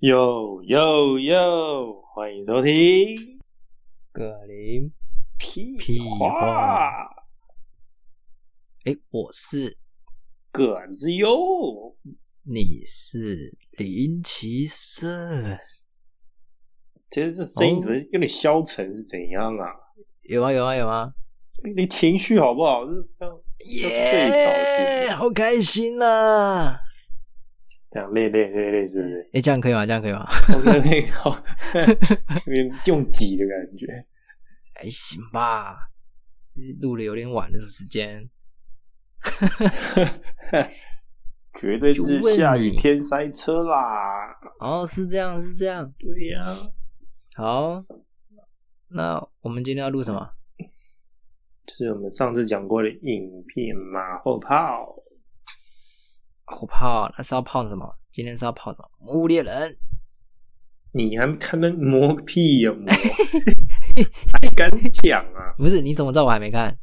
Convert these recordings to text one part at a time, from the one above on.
哟哟哟！欢迎收听葛林屁屁话话，哎，我是，葛子哟。你是林奇胜，其实这声音怎么有点消沉，是怎样啊？有啊有啊有啊，你情绪好不好？就是这样睡着是不是好开心呐、这样累累累累，是不是哎，这样可以吗？这样可以吗好，有点用挤的感觉。还行吧，录的有点晚的时间，绝对是下雨天塞车啦。哦，是这样是这样，对呀、好，那我们今天要录什么？是我们上次讲过的影片马后炮。火炮，那是要泡什么？今天是要泡什么？魔物猎人。你还看那磨屁呀、磨，还敢讲啊？不是，你怎么知道我还没看？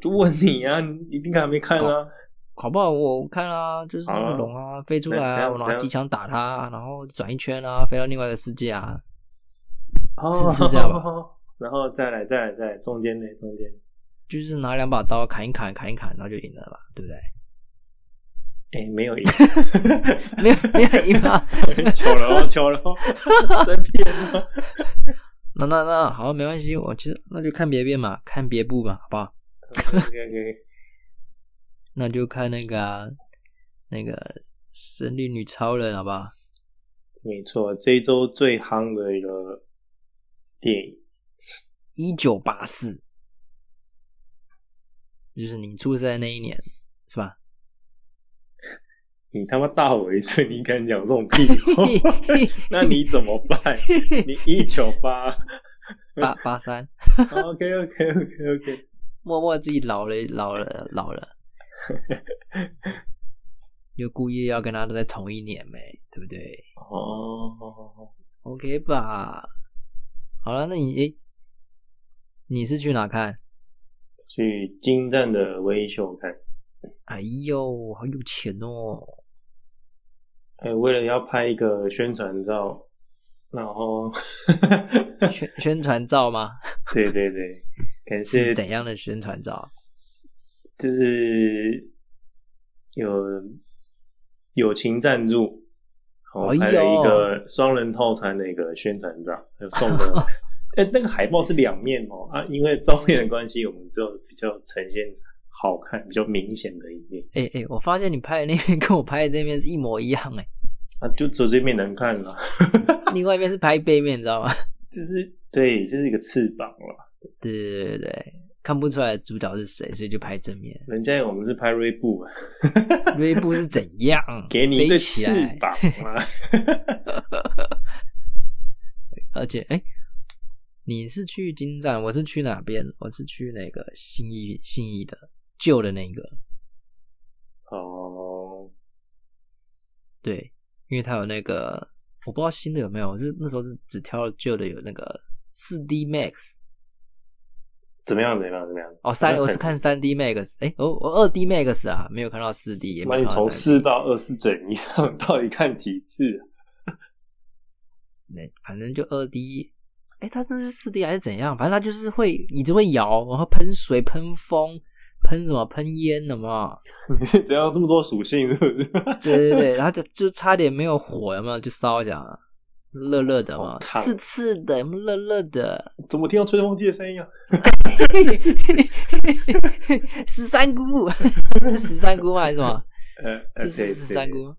就问你啊，你一定还没看啊？好不好？我看啊，就是那个龙啊，飞出来啊，我拿机枪打它，然后转一圈啊，飞到另外一个世界啊。哦是是这样吧？然后再来，再来，再来，中间呢？中间，就是拿两把刀砍一砍，砍一砍，然后就赢了吧，对不对？哎，没有赢，没有没有赢吧？求了哦，糗了哦，在骗哦。那那那好，没关系，我其实那就看别遍嘛，看别部吧，好不好？OK OK，那就看那个啊、那个神力女超人，好不好？没错，这一周最夯的一个电影，一九八四，就是你出生那一年，是吧？你他妈大我一岁，你敢讲这种屁话？那你怎么办？你一九八八八三，，OK OK OK OK，默默自己老了，老了，老了，又故意要跟他都在同一年没，对不对哦，？OK 吧？好了，那你诶，你是去哪看？去金站的微秀看。哎呦，好有钱哦！哎，为了要拍一个宣传照，然后，宣宣传照吗？对对对，感谢是怎样的宣传照？就是有友情赞助，然后哎呦拍了一个双人套餐的一个宣传照，有送的。哎，那个海报是两面哦啊，因为照片的关系，我们就比较呈现好看、比较明显的一面哎哎，我发现你拍的那边跟我拍的那边是一模一样哎，啊，就只有这面能看了，另外一边是拍背面，你知道吗？就是对，就是一个翅膀了。对对对对，看不出来主角是谁，所以就拍正面。人家我们是拍锐步啊，锐步是怎样？给你一对翅，膀吗。而且哎，你是去金站，我是去哪边？我是去那个信义信义的旧的那个，哦，对，因为他有那个我不知道新的有没有，我是那时候是只挑了旧的，有那个四 D Max 怎么样？怎么样？怎么样？哦，三我是看三 D Max，哎，我我二 D Max 啊，没有看到四 D，那你有看到 3D 从四到二是怎样？到底看几次啊？那反正就二 D，哎，它那是四 D 还是怎样？反正它就是会椅子会摇，然后喷水、喷风、喷什么、喷烟的嘛。你是怎样这么多属性？是不是？对对对，然后就就差点没有火，有没有？就烧一下，热热的嘛刺刺的，热热的。怎么听到吹风机的声音啊？十三姑，十三姑吗？还是什么？是是对对三姑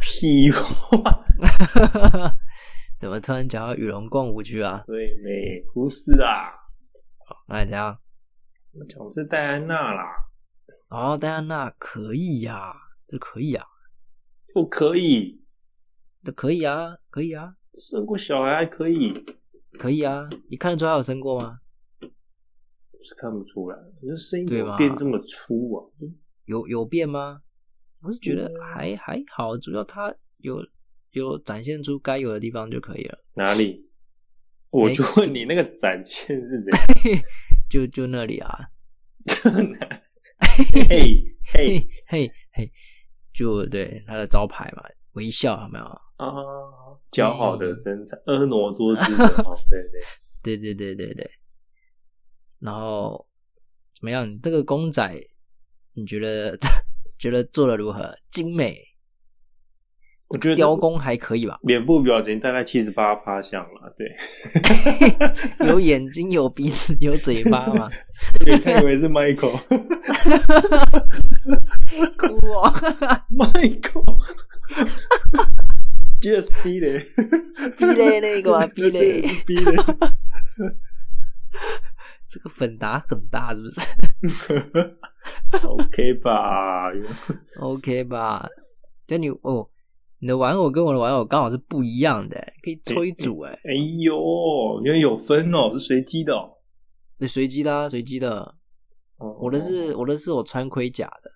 屁话，怎么突然讲到与龙共舞去啊？对没？不是啊，那怎样？我讲的是戴安娜啦，哦，戴安娜可以呀、这可以啊，不可以这可以啊，可以啊，生过小孩还可以，可以啊。你看得出来有生过吗？是看不出来，你的声音对吧怎么变这么粗啊？有有变吗？我是觉得嗯还还好，主要它有有展现出该有的地方就可以了。哪里？我就问你那个展现是怎样？就就那里啊，嘿嘿嘿嘿嘿，就对他的招牌嘛，微笑有没有？啊，姣好的身材，婀娜多姿的，哦对对，对 对对对对。然后怎么样？你这个公仔，你觉得觉得做的如何？精美，我觉得雕工还可以吧？脸部表情大概七十八趴像了，对，有眼睛，有鼻子，有嘴巴嘛？对，他以为是 Michael，哭哦！Michael，just 逼嘞，逼嘞那个嘛，逼嘞，逼嘞，这个粉打很大，是不是 OK 吧？？OK 吧？但你哦，你的玩偶跟我的玩偶刚好是不一样的，可以抽一组哎，哎呦，原来有分哦，是随机的哦。对，随机的啊，随机的。哦我的是我的是我穿盔甲的，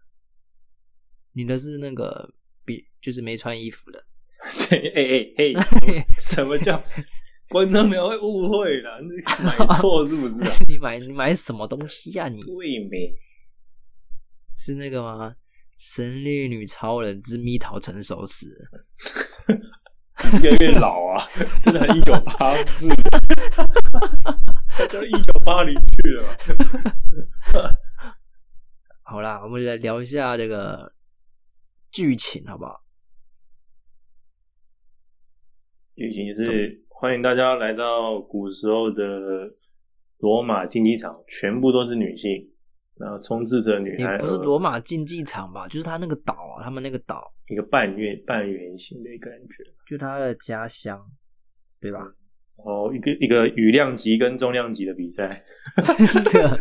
你的是那个比就是没穿衣服的。对，哎哎哎，什么叫 观众们会误会啦？你买错是不是啊？你买你买什么东西呀、你对没？是那个吗？神力女超人之蜜桃成熟时，越来越老啊，真的一九八四，叫一九八零去了。好啦，我们来聊一下这个剧情，好不好？剧情就是欢迎大家来到古时候的罗马竞技场，全部都是女性，然后充斥着女孩也不是儿罗马竞技场吧，就是他那个岛啊，他们那个岛，一个半月半圆形的感觉，就他的家乡，对吧？然后一个一个羽量级跟重量级的比赛，真的，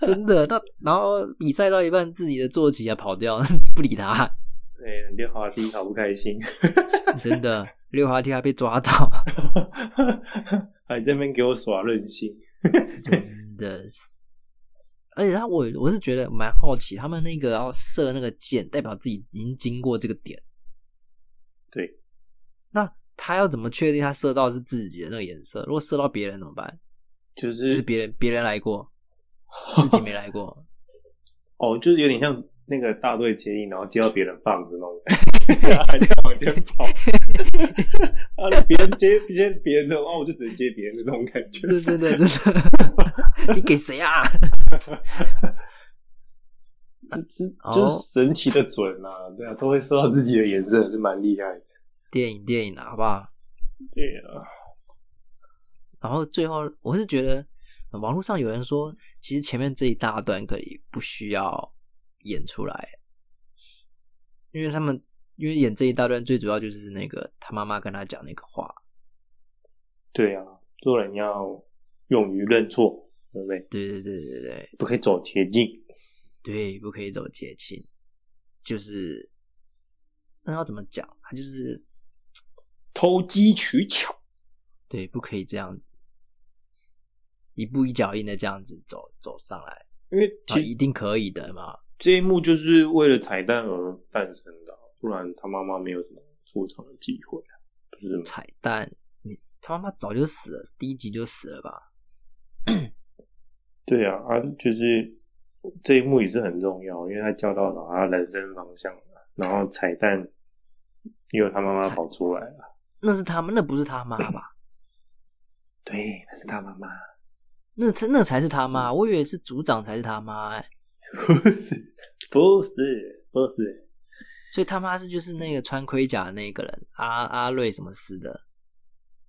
真的。那然后比赛到一半，自己的坐骑啊跑掉，不理他，对，溜滑梯好不开心，真的溜滑梯还被抓到，还在那边给我耍任性。真的是。而且他我我是觉得蛮好奇，他们那个要射那个箭，代表自己已经经过这个点。对，那他要怎么确定他射到是自己的那个颜色？如果射到别人怎么办？就是就是是别人别人来过，自己没来过。哦，就是有点像那个大队接应，然后接到别人棒子那种，往前跑。啊，别人接接别人的，话，我就只能接别人的那种感觉。是真的真的，你给谁啊？就是哦就是神奇的准啊，对啊，都会收到自己的颜色，是蛮厉害的。电影电影啊，好不好？对啊，然后最后我是觉得，呃网络上有人说，其实前面这一大段可以不需要演出来，因为他们因为演这一大段最主要就是那个他妈妈跟他讲那个话，对啊，做人要勇于认错，对不对？对对对对对不可以走捷径。对，不可以走捷径，就是那要怎么讲？他就是偷机取巧，对，不可以这样子，一步一脚印的这样子走走上来，因为啊，其实一定可以的嘛。这一幕就是为了彩蛋而诞生的，不然他妈妈没有什么出场的机会，不是吗？彩蛋，你他妈妈早就死了，第一集就死了吧？对啊，啊，就是这一幕也是很重要，因为他教导了他人生方向嘛然后彩蛋也有他妈妈跑出来了，那是他们，那不是他妈吧？对，那是他妈妈，那那才是他妈，我以为是组长才是他妈哎、不是，不是，不是，所以他妈是就是那个穿盔甲的那个人，阿阿瑞什么斯的，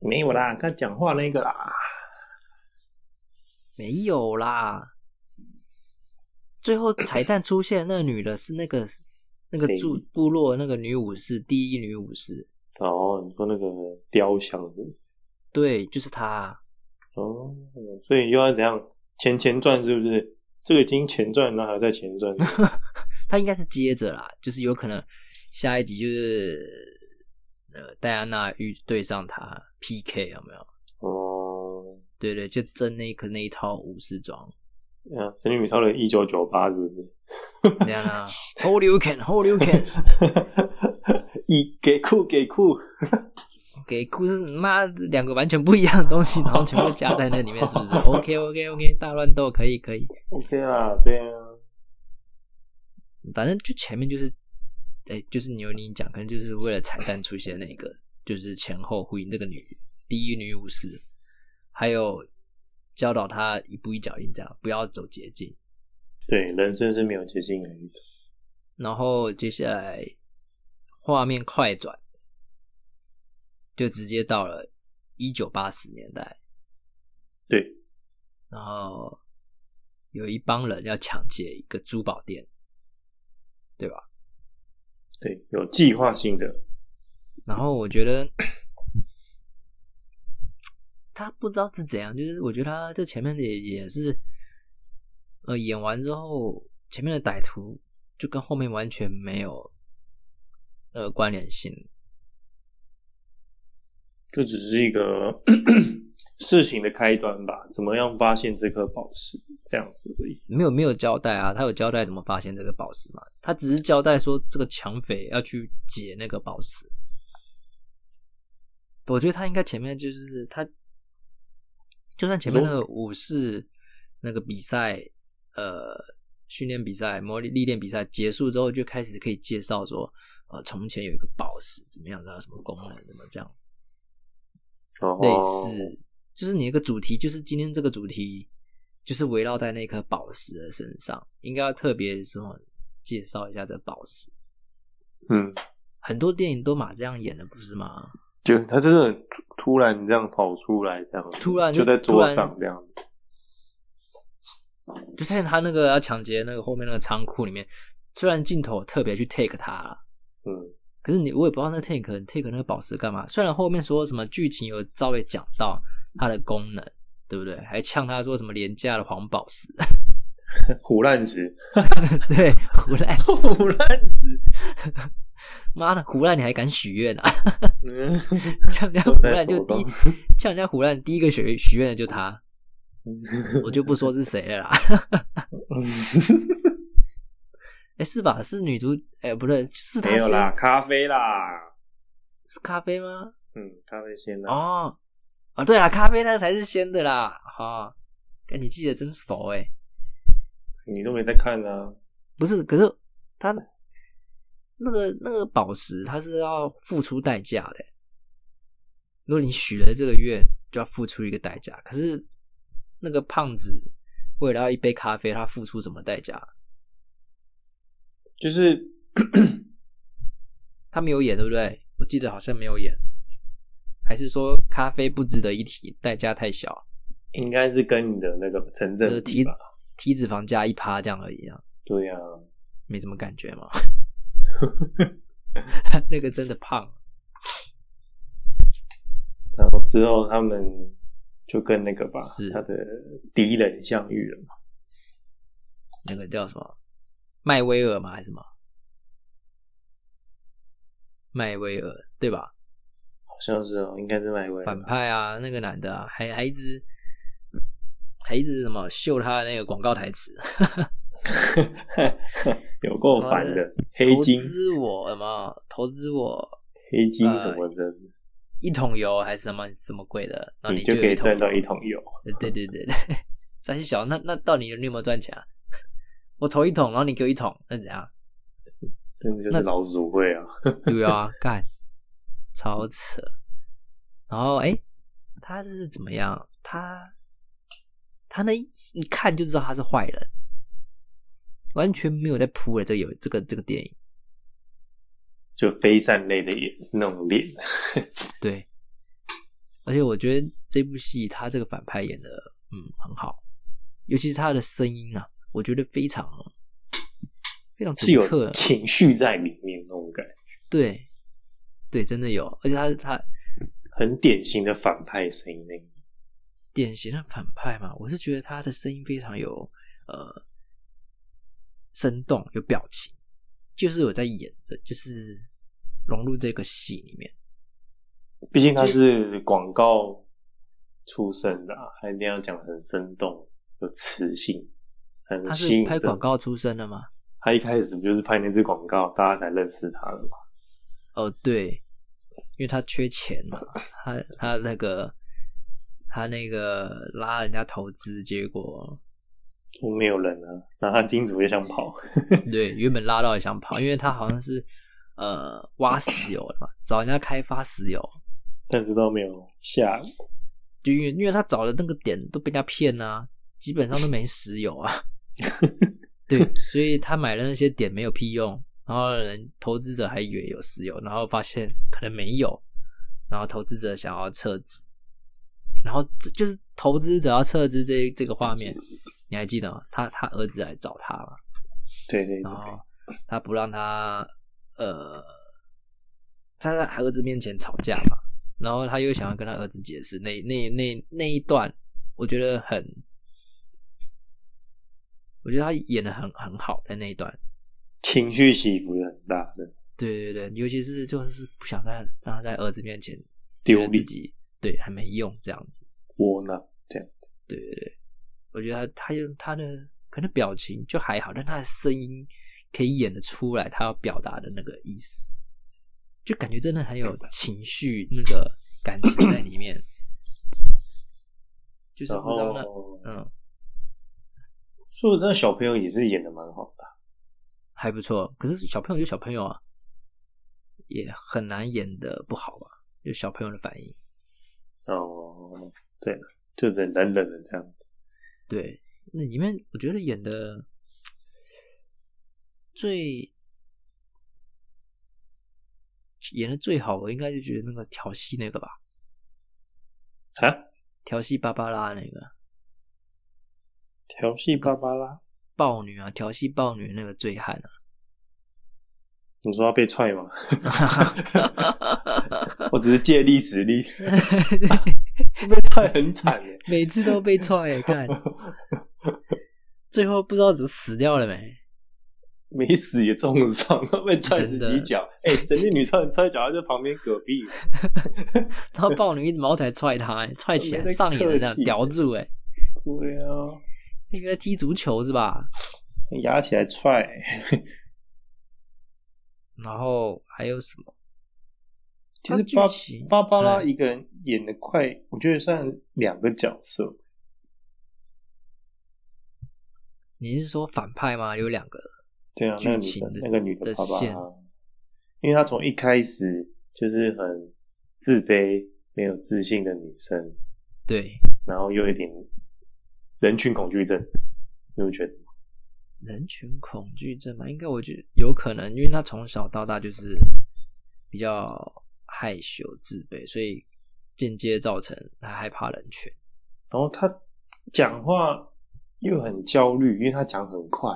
没有啦，跟他讲话那个啦，没有啦。最后彩蛋出现那个女的是那个那个住部落那个女武士，第一女武士，哦，你说那个雕像是不是？对，就是她。哦，所以又要怎样前前传是不是？这个已经前传，然后还在前传，他应该是接着啦，就是有可能下一集就是呃戴安娜遇对上他 PK 有没有？哦，对对，就争那个那一套武士装，啊，神女超人一九九八是不是？这样啊，Hold you can，Hold you can，一给酷给酷，给故事妈两个完全不一样的东西，然后全部加在那里面，是不是？OK OK OK，大乱斗可以可以，OK 啦，对啊，反正就前面就是哎、就是你有你讲，可能就是为了彩蛋出现那个，就是前后呼应那个女第一女武士，还有教导他一步一脚印，这样不要走捷径。对，人生是没有捷径可以走。然后接下来画面快转，就直接到了一九八十年代，对，然后有一帮人要抢劫一个珠宝店，对吧？对，有计划性的，然后我觉得 他不知道是怎样，就是我觉得他这前面的也也是，呃，演完之后前面的歹徒就跟后面完全没有呃关联性，这只是一个 事情的开端吧？怎么样发现这颗宝石，这样子而已。没有没有交代啊，他有交代怎么发现这个宝石吗？他只是交代说这个抢匪要去解那个宝石。我觉得他应该前面就是他，就算前面那个武士那个比赛，呃，训练比赛、模拟历练比赛结束之后，就开始可以介绍说，呃，从前有一个宝石怎么样，它有什么功能，怎么这样，哦，类似，就是你一个主题，就是今天这个主题，就是围绕在那颗宝石的身上，应该要特别说介绍一下这宝石。嗯，很多电影都马这样演的，不是吗？就他真的突突然这样跑出来，这样突然就就在桌上这样。就在他那个要抢劫那个后面那个仓库里面，虽然镜头特别去 take 他了，嗯，可是你我也不知道那 take take 那个宝石干嘛。虽然后面说什么剧情有稍微讲到它的功能，对不对？还呛他说什么廉价的黄宝石，虎烂石，对，胡乱虎烂 石，妈的，胡乱你还敢许愿啊？嗯，呛人家我在胡乱就手第呛人家胡乱第一个许许愿的就他，我就不说是谁了啦。哎、是吧？是女主？哎、不对，是他没有啦，咖啡啦，是咖啡吗？嗯，咖啡先啦，哦，啊，对啦，咖啡那才是鲜的啦。哈、跟你记得真熟哎、你都没在看啊，不是，可是他那个那个宝石，它是要付出代价的欸。如果你许了这个愿，就要付出一个代价。可是那个胖子为了要一杯咖啡，他付出什么代价？就是他没有演，对不对？我记得好像没有演，还是说咖啡不值得一提，代价太小，应该是跟你的那个成就是体？体脂肪加一趴这样而已啊，对呀、没什么感觉嘛。那个真的胖，然后之后他们就跟那个吧是，他的敌人相遇了嘛。那个叫什么麦威尔吗？还是什么麦威尔对吧？好像是哦，应该是麦威尔反派啊，那个男的啊，还还一直还一直什么秀他的那个广告台词，有够烦的，黑金投资我什么投资我黑金什么的，一桶油还是什么什么贵的，然后你就可以赚到一桶油。对对对对，三小那那到底你有没有赚钱啊？我投一桶，然后你给我一桶，那怎样？根本就是老鼠会啊！对啊，干，超扯。然后哎、他是怎么样？他他那一一看就知道他是坏人，完全没有在铺了这有这个这个电影。就非善类的眼那种脸，对，而且我觉得这部戏他这个反派演的嗯很好，尤其是他的声音啊，我觉得非常非常是有。情绪在里面那种感觉，对对，真的有，而且他是他很典型的反派声音。典型的反派嘛，我是觉得他的声音非常有呃生动，有表情，就是有在演着，就是融入这个戏里面。毕竟他是广告出身的、啊，他一定要讲很生动、有磁性，很他吸引他。是拍广告出身的吗？他一开始不就是拍那支广告，大家才认识他的嘛？哦，对，因为他缺钱嘛，他他那个他那个拉人家投资，结果都没有人啊，然后他金主也想跑，对原本拉到也想跑，因为他好像是呃挖石油的嘛，找人家开发石油，但是都没有下。就因为因为他找的那个点都被人家骗啊，基本上都没石油啊。对，所以他买了那些点没有屁用，然后人投资者还以为有石油，然后发现可能没有，然后投资者想要撤资，然后这就是投资者要撤资这这个画面，你还记得吗？他他儿子来找他嘛，对对对。然，后他不让他呃，他在儿子面前吵架嘛，然后他又想要跟他儿子解释那那那那一段，我觉得很，我觉得他演的很很好，在那一段，情绪起伏也很大的，对对对，尤其是就是不想在让他在儿子面前丢脸。自己对还没用这样子，窝囊这样。对对对，我觉得他他用他的可能表情就还好，但他的声音可以演得出来他要表达的那个意思，就感觉真的很有情绪那个感情在里面，就是然不知道那，嗯。所以那小朋友也是演的蛮好的。还不错，可是小朋友就小朋友啊，也很难演的不好吧，就小朋友的反应，哦，对了，就是冷冷的这样。对，那里面我觉得演的最演的最好，我应该就觉得那个调戏那个吧，啊，调戏芭芭拉那个。调戏芭芭拉，豹女啊，调戏豹女那个醉汉啊，你说他被踹吗？我只是借力使力，被踹很惨耶。每次都被踹耶，看最后不知道怎么死掉了没？没死也重伤，被踹十几脚。哎、神力女踹踹脚，他在旁边隔壁。然后豹女一直毛才踹他，欸踹起来上瘾的那样叼住哎，对啊，那个在踢足球是吧？压起来踹。然后还有什么？其实芭芭芭拉嗯一个人演的快，我觉得算两个角色。你是说反派吗？有两个对啊，那个女的的那个女的的芭芭拉，因为她从一开始就是很自卑、没有自信的女生，对然后又有一点人群恐惧症，你会觉得？人群恐惧症嘛？应该我觉得有可能，因为他从小到大就是比较害羞自卑，所以间接造成他害怕人群。然后他讲话又很焦虑，因为他讲很快，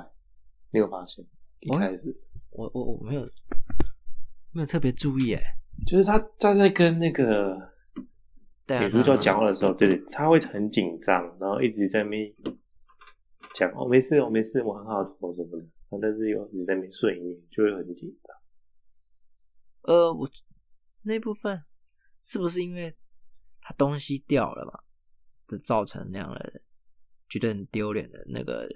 你有发现？一哦开始、我我我没有没有特别注意哎，就是他站在跟那个对啊，女主角讲话的时候，对对，她会很紧张，然后一直在那边讲哦，没事，我没事，我很好，什么什么的，但是又一直在那边睡眠，就会很紧张。呃，我那部分是不是因为他东西掉了嘛，的造成那样的觉得很丢脸的那个？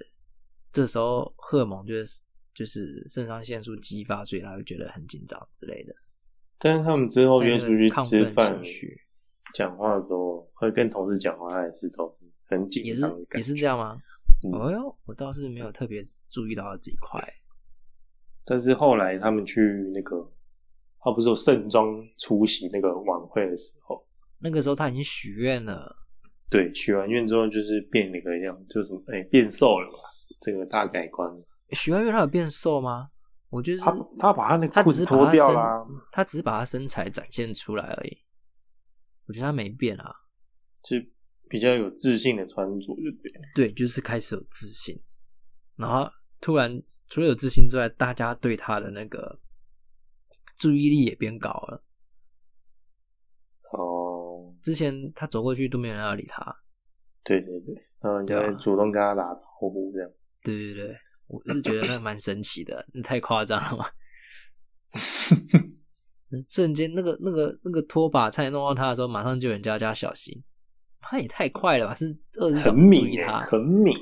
这时候荷尔蒙就是就是肾上腺素激发，所以他会觉得很紧张之类的。但是他们之后约出去吃饭讲话的时候，会跟同事讲话，他也是都是很紧也是张的感觉。也是这样吗？嗯哦哟，我倒是没有特别注意到这一块。但是后来他们去那个，他不是有盛装出席那个晚会的时候，那个时候他已经许愿了，对，许完愿之后就是变了个样，就是哎、变瘦了嘛，这个大改观。许完愿他有变瘦吗？我觉得是他他把他那他裤子脱掉啦，他只是把他身材展现出来而已。我觉得他没变啊，就比较有自信的穿着，就对了。对，就是开始有自信，然后突然除了有自信之外，大家对他的那个注意力也变高了。哦，之前他走过去都没有人要理他，对对对，然后人家对啊会主动跟他打招呼，这样。对对对，我是觉得那蛮神奇的，那太夸张了嘛。嗯瞬间那个那个那个拖把差点弄到他的时候，马上就有人叫他小心。他也太快了吧！是二十小很敏他，很敏。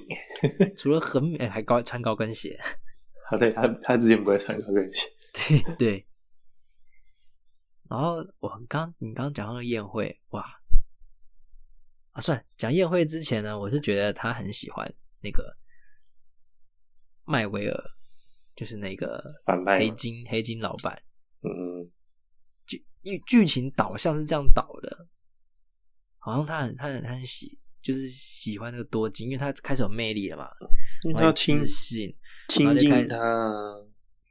除了很哎、还高穿高跟鞋，啊，对他他之前不会穿高跟鞋，对对。然后我刚你刚刚讲到那个宴会，哇啊，算了讲宴会之前呢，我是觉得他很喜欢那个麦维尔，就是那个黑金黑金老板，嗯，因为剧情导向是这样导的，好像他很他很他很喜就是喜欢那个多金，因为他开始有魅力了嘛，因为他要亲自信，亲近他，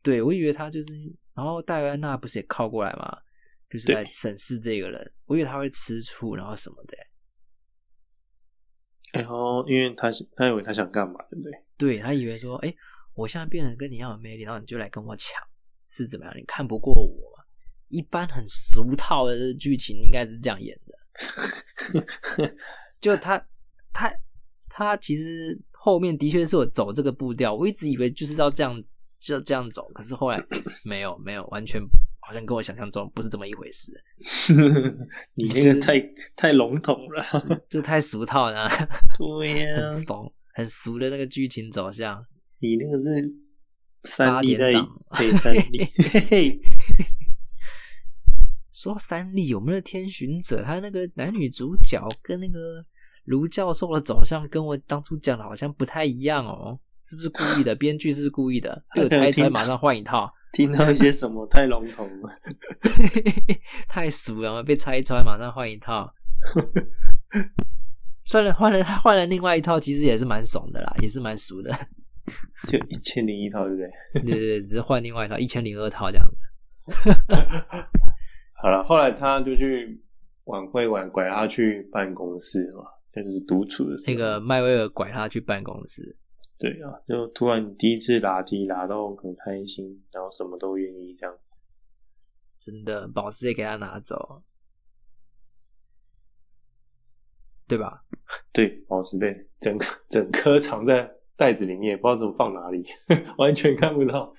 对我以为他就是，然后戴维安娜不是也靠过来嘛，就是对来审视这个人，我以为他会吃醋，然后什么的、然后因为他他以为他想干嘛，对不对？对他以为说，哎、我现在变得跟你一样有魅力，然后你就来跟我抢，是怎么样？你看不过我吗？一般很俗套的剧情应该是这样演的，就他他他其实后面的确是我走这个步调，我一直以为就是要这样就这样走，可是后来没有没有，完全好像跟我想象中不是这么一回事，你那个太太笼统了。就太俗套了、啊，对呀、很怂很俗的那个剧情走向。你那个是三 D 在对三 D，，嘿嘿，说到三立，我们的天巡者，他那个男女主角跟那个卢教授的走向，跟我当初讲的好像不太一样哦，是不是故意的？编剧是是故意的？被我猜出来，马上换一套，听到一些什么太笼统了。太俗了嘛！被拆穿，马上换一套。算了换了换了另外一套，其实也是蛮怂的啦，也是蛮俗的。就一千零一套，对不对？对对对，只是换另外一套，一千零二套这样子。好了，后来他就去晚会晚拐他去办公室嘛，就是独处的时候。那个麦威尔拐他去办公室，对啊，就突然第一次拉低拉到很开心，然后什么都愿意这样。真的宝石也给他拿走，对吧？对，宝石被整个整颗藏在袋子里面，不知道怎么放哪里，完全看不到。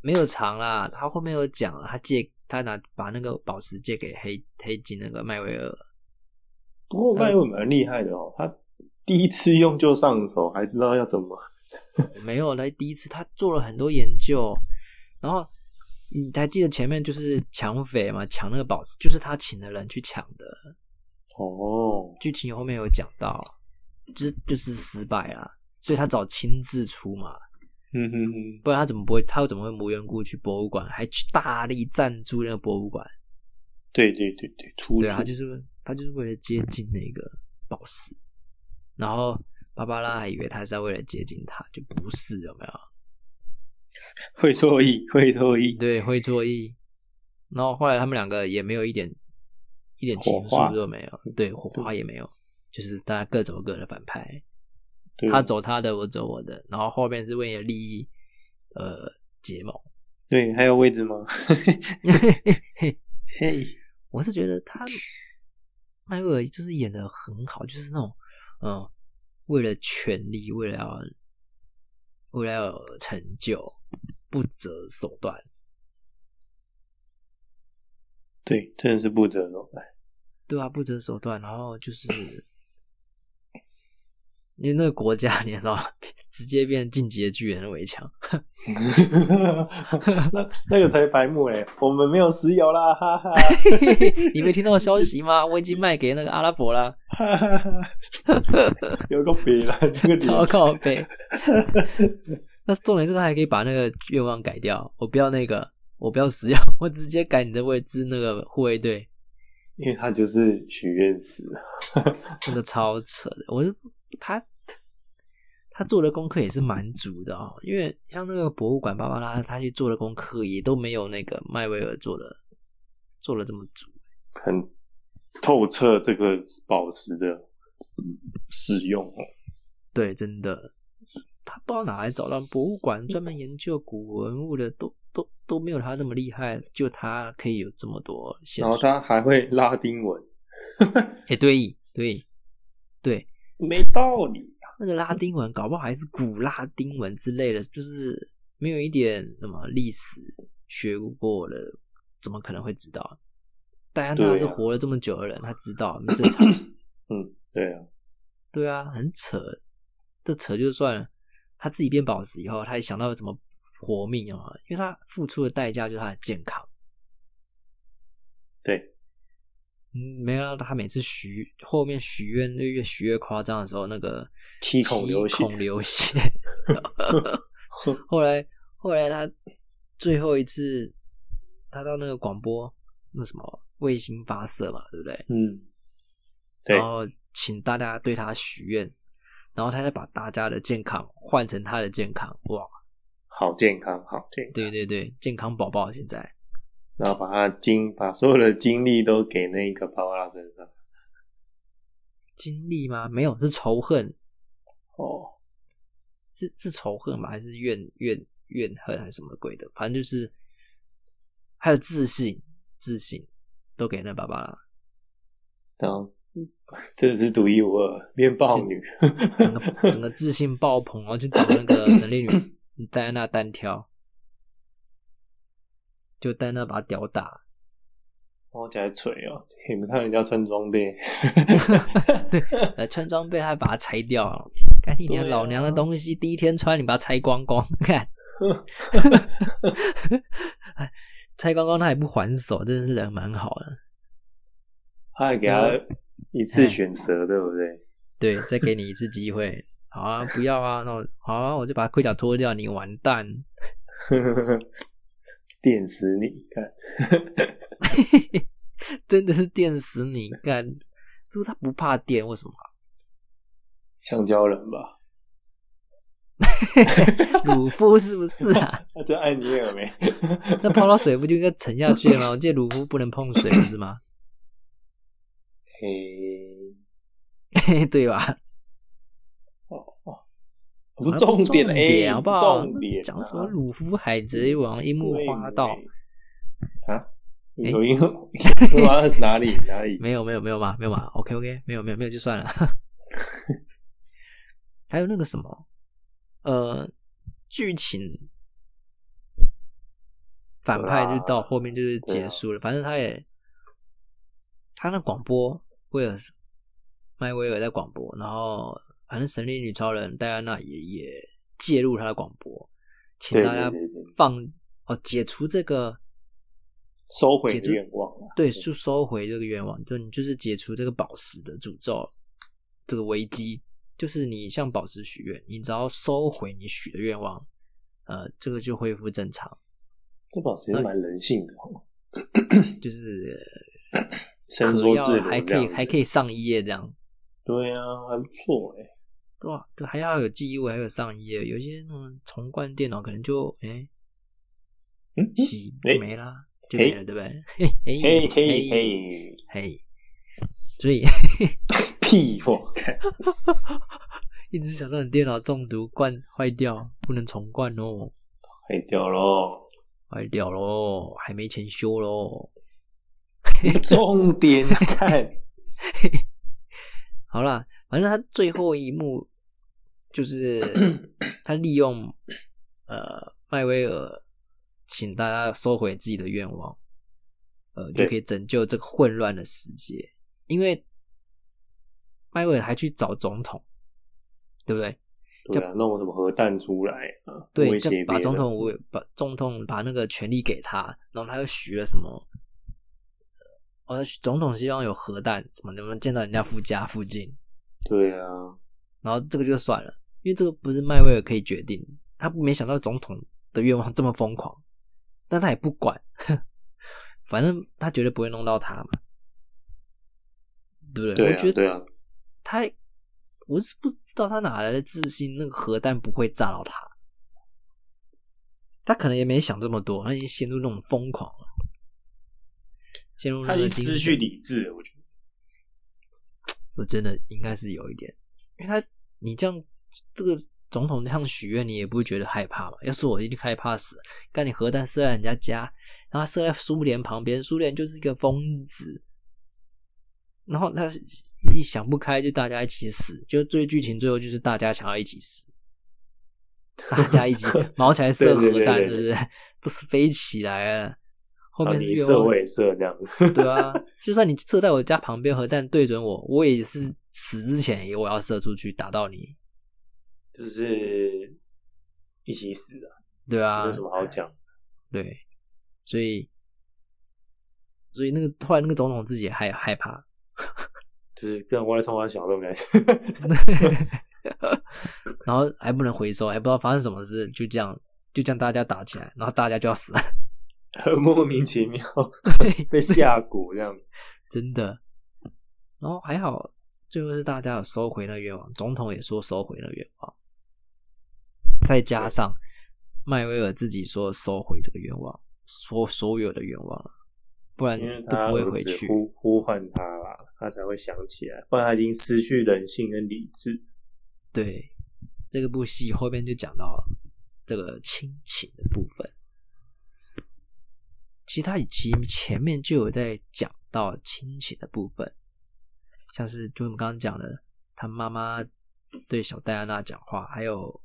没有藏啦，他后面有讲了，他借他拿把那个宝石借给黑黑金那个麦维尔，不过麦文蛮厉害的哦，他第一次用就上手，还知道要怎么。没有来第一次，他做了很多研究，然后你还记得前面就是抢匪嘛，抢那个宝石，就是他请的人去抢的，哦，剧情后面有讲到，就是就是失败了，所以他找亲自出嘛，嗯哼哼，不然他怎么不会，他又怎么会无缘故去博物馆，还去大力赞助那个博物馆？对对对对，出对啊，他就是他就是为了接近那个宝石，然后芭芭拉还以为他是要为了接近他，就不是有没有？会错意，会错意。对，会错意。然后后来他们两个也没有一点一点情愫都没有，对，火花也没有，就是大家各走各的反派，对他走他的，我走我的，然后后面是为了利益呃结盟。对，还有位置吗？嘿，我是觉得他迈威尔就是演的很好，就是那种嗯，为了权力，为了要为了要成就，不择手段。对，真的是不择手段。对啊，不择手段，然后就是因为那个国家，你知道吗，直接变晋级的巨人的围墙。那那个才白目哎，我们没有石油啦，哈哈你没听到消 息吗？我已经卖给那个阿拉伯了，哈哈哈，有个别啦，这个超靠背。那重点是他还可以把那个愿望改掉，我不要那个，我不要石油，我直接改你的位置，那个护卫队，因为他就是许愿池，那个超扯的。我就他他做的功课也是蛮足的哦，因为像那个博物馆芭芭拉，他去做的功课也都没有那个麦威尔做的做的这么足。很透彻这个宝石的使用哦。对，真的，他不知道哪来找到博物馆专门研究古文物的，都都都没有他那么厉害，就他可以有这么多线然后。他还会拉丁文，哎、对对对，没道理。那个拉丁文搞不好还是古拉丁文之类的，就是没有一点什么历史学过的，怎么可能会知道？戴安娜是活了这么久的人，他知道很正常。嗯，对啊，对啊，很扯，这扯就算了。他自己变宝石以后，他也想到怎么活命啊，因为他付出的代价就是他的健康。对，嗯，没想到他每次许后面许愿越越许越夸张的时候，那个七孔流血孔流血。后来后来他最后一次，他到那个广播那什么卫星发射嘛，对不对？嗯，对然，后请大家对他许愿，然后他再把大家的健康换成他的健康，哇，好健康，好健康。对对对，健康宝宝现在然后把他精把所有的精力都给那个芭芭拉身上。经历吗？没有，是仇恨，哦，是是仇恨吗？还是怨怨怨恨还是什么鬼的？反正就是还有自信，自信都给那芭芭拉，然后真的是独一无二，面爆女。整个整个自信爆棚，然后去找那个神力女戴安娜单挑，就戴那把他屌打，我起来锤哦！你们看人家穿装备，对，呃，穿装备还把它拆掉了，干你老娘的东西，第一天穿你把它拆光光，看，哎拆光光他也不还手，真的是人蛮好的。他还给他一次选择，对不对？对，再给你一次机会，好啊，不要啊，那我好啊，我就把盔甲脱掉，你完蛋。电死你！看，真的是电死你！看，就是他不怕电，为什么？橡胶人吧？鲁夫是不是啊？他真爱尼尔没？那泡到水不就应该沉下去了吗？我记得鲁夫不能碰水，不是吗？嘿，对吧？不重点重哎，好不好？重点啊讲什么鲁夫、海贼王、樱木花道？啊？诶有樱花道是哪里？哪里？没有，没有，没有嘛，没有嘛。OK OK，没有，没有，没有就算了。还有那个什么，呃，剧情反派就到后面就是结束了。反正他也，他那广播威尔斯麦威尔在广播，然后反正神力女超人戴安娜也也介入他的广播，请大家放哦解除这个收回解除愿望啊！对，就收回这个愿望，就你就是解除这个宝石的诅咒，这个危机，就是你向宝石许愿，你只要收回你许的愿望，呃，这个就恢复正常，这宝石也蛮人性的哦，就是 伸嗑药缩自如还可以还可以。上一页这样，对啊，还不错哎。对吧？对，还要有记忆位，还有上衣，有些那种重灌电脑可能就哎嗯，洗诶就没啦，就没了，对不对？嘿嘿嘿嘿嘿嘿，所以。屁我看，一直想到你电脑中毒灌坏掉，不能重灌哦，坏掉喽！坏掉喽，还没钱修喽。重点 看，好啦，反正他最后一幕就是 他利用呃麦威尔，请大家收回自己的愿望，呃，就可以拯救这个混乱的世界。因为麦威尔还去找总统，对不对？对啊，弄什么核弹出来啊？对，就把总统威把总统把那个权力给他，然后他又许了什么？呃，总统希望有核弹什么，能不能见到人家夫家附近？对啊，然后这个就算了，因为这个不是麦威尔可以决定。他没想到总统的愿望这么疯狂，但他也不管，反正他绝对不会弄到他嘛，对不对？对啊，我觉得对啊，他，我是不知道他哪来的自信，那个核弹不会炸到他。他可能也没想这么多，他已经陷入那种疯狂了，陷入那他个已经失去理智了，我觉得。我真的应该是有一点，因为他你这样这个总统这样许愿，你也不会觉得害怕嘛？要是我一定害怕死，干你核弹射在人家家，然后射在苏联旁边，苏联就是一个疯子，然后他一想不开就大家一起死，就最剧情最后就是大家想要一起死，大家一起 毛起来射核弹，对不对？不是飞起来了。后面是射我也射这样。子，对啊，就算你射在我家旁边，核弹对准我，我也是死之前也我要射出去打到你，就是一起死的，对啊。没有，什么好讲。对，所以所以那个后来那个总统自己也害害怕，就是跟我来冲完小那种感觉。然后还不能回收，还不知道发生什么事，就这样就这样大家打起来，然后大家就要死。了，很 莫名其妙被下蛊这样。真的。然后还好，最后是大家有收回了愿望，总统也说收回了愿望，再加上麦威尔自己说收回这个愿望，说所有的愿望，不然都他不会回去。呼呼唤他啦，他才会想起来，不然他已经失去人性跟理智。对，这个部戏后面就讲到这个亲情的部分。其实他其实前面就有在讲到亲情的部分，像是就我们刚刚讲的，他妈妈对小戴安娜讲话，还有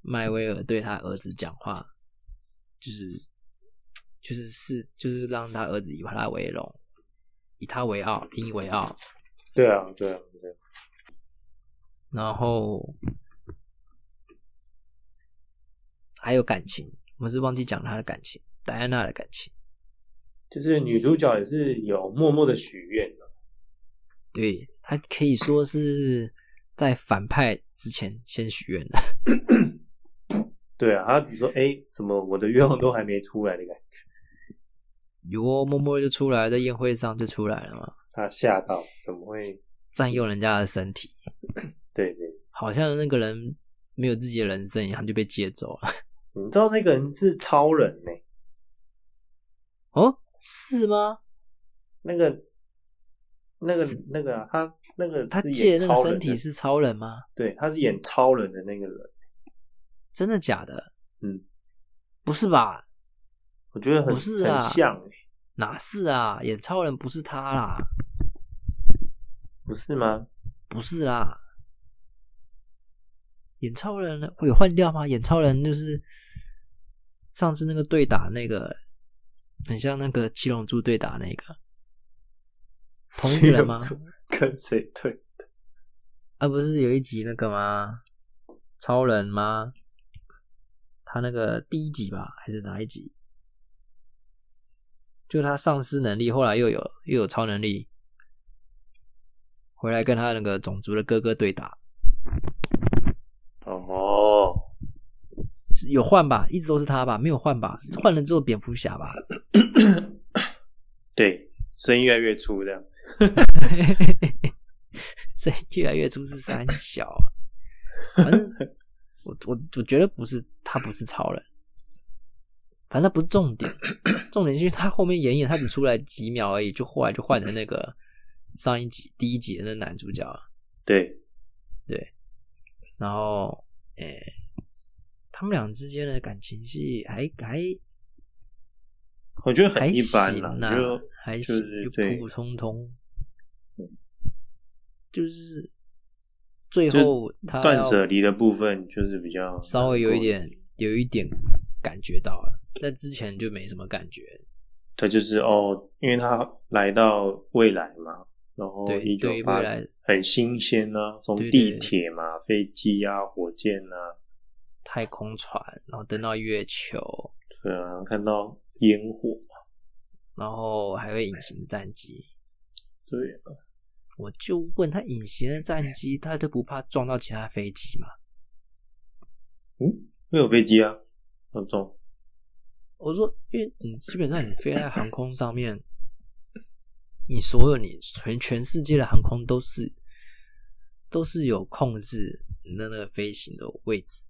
麦威尔对他儿子讲话，就是就是是就是让他儿子以他为荣，以他为傲，引以为傲。对啊，对啊，对啊。然后还有感情，我们是忘记讲他的感情，戴安娜的感情。就是女主角也是有默默的许愿的，对她可以说是在反派之前先许愿的。对啊，她只说哎，怎么我的愿望都还没出来的感觉，有哦，默默就出来，在宴会上就出来了嘛，她吓到，怎么会？占用人家的身体，对对，好像那个人没有自己的人生一样，就被接走了。你知道那个人是超人呢、哦，是吗？那个那个那个、啊、他那个他借那个身体是超人吗？对，他是演超人的那个人，真的假的？嗯，不是吧？我觉得很不是啊很像、欸，哪是啊？演超人不是他啦，不是吗？不是啦。演超人会有换掉吗？演超人就是上次那个对打那个，很像那个七龙珠对打那个，同一个人吗？跟谁对？啊，不是有一集那个吗？超人吗？他那个第一集吧，还是哪一集？就他丧失能力，后来又有又有超能力，回来跟他那个种族的哥哥对打，哦，是有换吧？一直都是他吧？没有换吧？换了之后蝙蝠侠吧？对，声音越来越粗这样。这越来越粗是三小啊，反正我我我觉得不是他不是超人，反正他不是重点，重点是他后面演演他只出来几秒而已，就后来就换成那个上一集第一集的那男主角了，对，然后诶、他们俩之间的感情戏还还我觉得很一般行啦，啊就还就是普普通通。嗯，就是最就后他断要舍离的部分就是比较稍微有一点有一点感觉到了，但之前就没什么感觉。他就是哦，因为他来到未来嘛，然后对对于发未来很新鲜啊，从对对地铁嘛、飞机啊、火箭啊，太空船，然后登到月球，对啊，看到烟火，然后还有隐形战机。对啊，我就问他，隐形的战机，他都不怕撞到其他飞机吗？嗯没有飞机啊，很重，我说，因为你基本上你飞在航空上面，你所有你全全世界的航空都是都是有控制你的那个飞行的位置。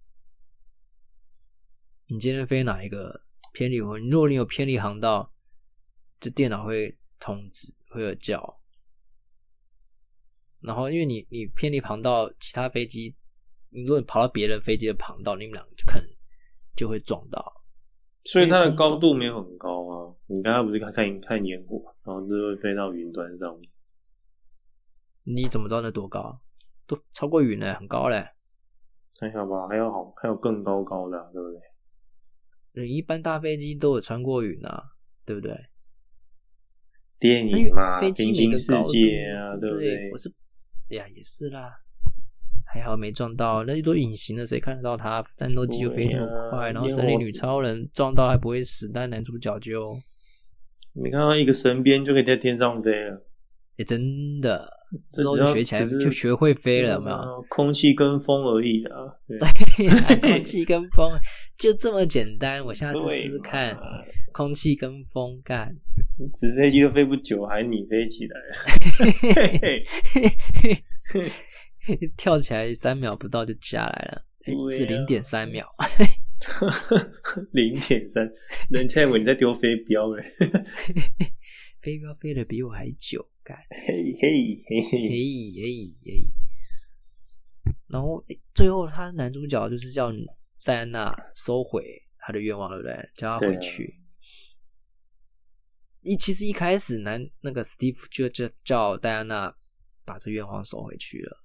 你今天飞哪一个偏离？你如果你有偏离航道，这电脑会通知，会有叫。然后因为你你偏离航道，其他飞机，你如果跑到别人飞机的航道，你们两个就可能就会撞到。所以它的高度没有很高啊。你刚刚不是看看看烟火，然后就会飞到云端上面，你怎么知道那多高？都超过云了，很高嘞。还好吧？还有好，还有更高高的啊、对不对？人一般大飞机都有穿过云啊，对不对？电影嘛，飞机平行世界啊，对不对？我是，哎呀，也是啦。还好没撞到，那都隐形的，谁看得到他？战斗机就飞这么快，啊然后神力女超人撞到还不会死，但男主角就，你看到一个神鞭就可以在天上飞了，也真的之后这只要就学起来，就学会飞了，有没有？啊空气跟风而已啊。对 空气跟风 就这么简单，我下次试试看。空气跟风干，纸飞机都飞不久，还你飞起来了，嘿嘿跳起来三秒不到就下来了，是零点三秒。零点三，人家以为你在丢飞镖嘞，飞镖飞的比我还久，干，嘿嘿嘿嘿嘿，嘿嘿。然后最后他男主角就是叫戴安娜收回她的愿望，对不对？叫他回去。一其实一开始男那个 Steve 就就叫戴安娜把这愿望收回去了，